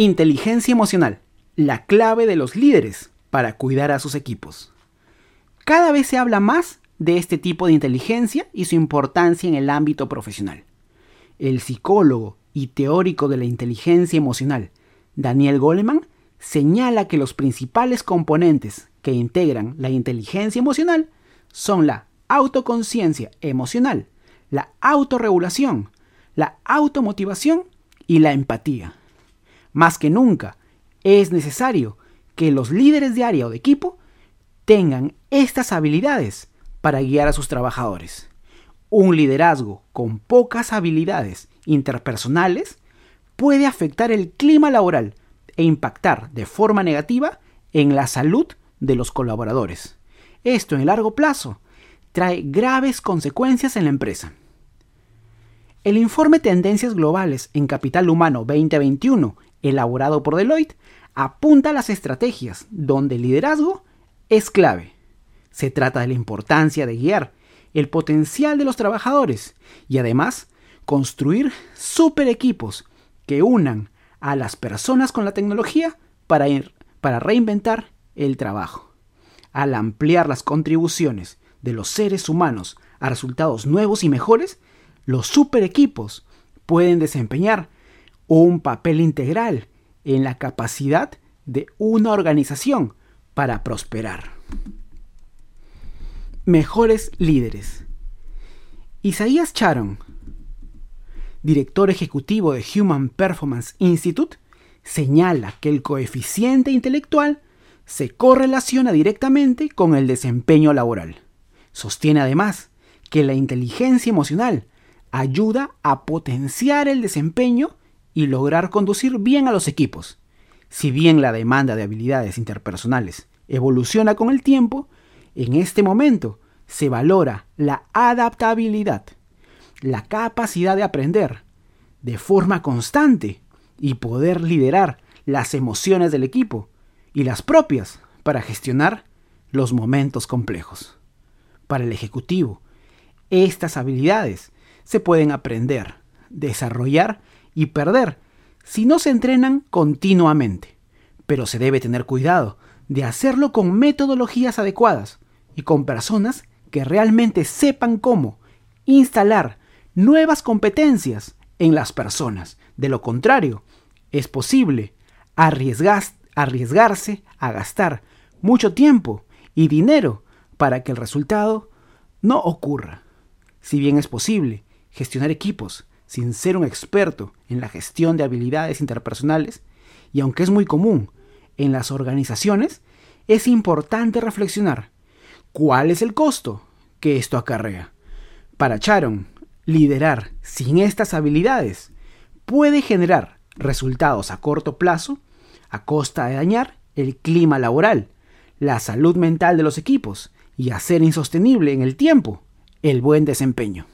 Inteligencia emocional, la clave de los líderes para cuidar a sus equipos. Cada vez se habla más de este tipo de inteligencia y su importancia en el ámbito profesional. El psicólogo y teórico de la inteligencia emocional, Daniel Goleman, señala que los principales componentes que integran la inteligencia emocional son la autoconciencia emocional, la autorregulación, la automotivación y la empatía. Más que nunca, es necesario que los líderes de área o de equipo tengan estas habilidades para guiar a sus trabajadores. Un liderazgo con pocas habilidades interpersonales puede afectar el clima laboral e impactar de forma negativa en la salud de los colaboradores. Esto en largo plazo trae graves consecuencias en la empresa. El informe Tendencias Globales en Capital Humano 2021 elaborado por Deloitte, apunta a las estrategias donde el liderazgo es clave. Se trata de la importancia de guiar el potencial de los trabajadores y además construir super equipos que unan a las personas con la tecnología para, ir, para reinventar el trabajo. Al ampliar las contribuciones de los seres humanos a resultados nuevos y mejores, los super equipos pueden desempeñar un papel integral en la capacidad de una organización para prosperar. Mejores líderes. Isaías Charon, director ejecutivo de Human Performance Institute, señala que el coeficiente intelectual se correlaciona directamente con el desempeño laboral. Sostiene además que la inteligencia emocional ayuda a potenciar el desempeño y lograr conducir bien a los equipos. Si bien la demanda de habilidades interpersonales evoluciona con el tiempo, en este momento se valora la adaptabilidad, la capacidad de aprender de forma constante y poder liderar las emociones del equipo y las propias para gestionar los momentos complejos. Para el ejecutivo, estas habilidades se pueden aprender, desarrollar y perder si no se entrenan continuamente. Pero se debe tener cuidado de hacerlo con metodologías adecuadas y con personas que realmente sepan cómo instalar nuevas competencias en las personas. De lo contrario, es posible arriesgarse a gastar mucho tiempo y dinero para que el resultado no ocurra. Si bien es posible gestionar equipos sin ser un experto en la gestión de habilidades interpersonales, y aunque es muy común en las organizaciones, es importante reflexionar cuál es el costo que esto acarrea. Para Charon, liderar sin estas habilidades puede generar resultados a corto plazo a costa de dañar el clima laboral, la salud mental de los equipos y hacer insostenible en el tiempo el buen desempeño.